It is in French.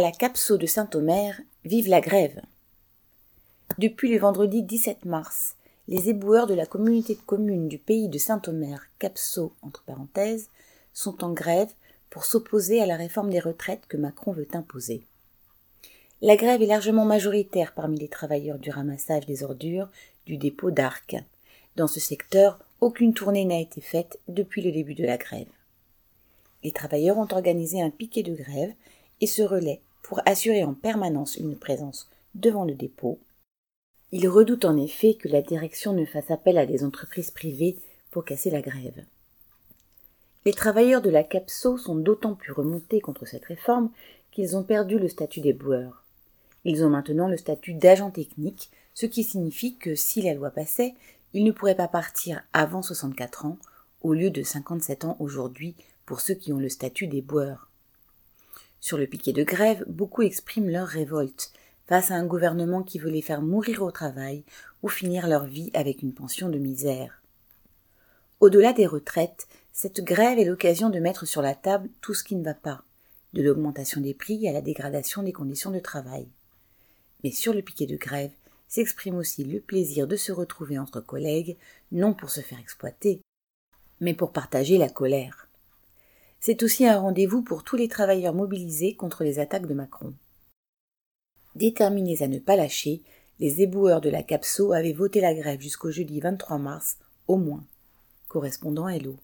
La Capso de Saint-Omer, vive la grève. Depuis le vendredi 17 mars, les éboueurs de la communauté de communes du pays de Saint-Omer, Capso entre parenthèses, sont en grève pour s'opposer à la réforme des retraites que Macron veut imposer. La grève est largement majoritaire parmi les travailleurs du ramassage des ordures du dépôt d'Arc. Dans ce secteur, aucune tournée n'a été faite depuis le début de la grève. Les travailleurs ont organisé un piquet de grève et ce relais pour assurer en permanence une présence devant le dépôt. Ils redoutent en effet que la direction ne fasse appel à des entreprises privées pour casser la grève. Les travailleurs de la CAPSO sont d'autant plus remontés contre cette réforme qu'ils ont perdu le statut des boueurs. Ils ont maintenant le statut d'agent technique, ce qui signifie que si la loi passait, ils ne pourraient pas partir avant 64 ans, au lieu de 57 ans aujourd'hui pour ceux qui ont le statut des boueurs. Sur le piquet de grève, beaucoup expriment leur révolte face à un gouvernement qui veut les faire mourir au travail ou finir leur vie avec une pension de misère. Au-delà des retraites, cette grève est l'occasion de mettre sur la table tout ce qui ne va pas, de l'augmentation des prix à la dégradation des conditions de travail. Mais sur le piquet de grève s'exprime aussi le plaisir de se retrouver entre collègues, non pour se faire exploiter, mais pour partager la colère. C'est aussi un rendez-vous pour tous les travailleurs mobilisés contre les attaques de Macron. Déterminés à ne pas lâcher, les éboueurs de la CAPSO avaient voté la grève jusqu'au jeudi 23 mars, au moins. Correspondant Hello.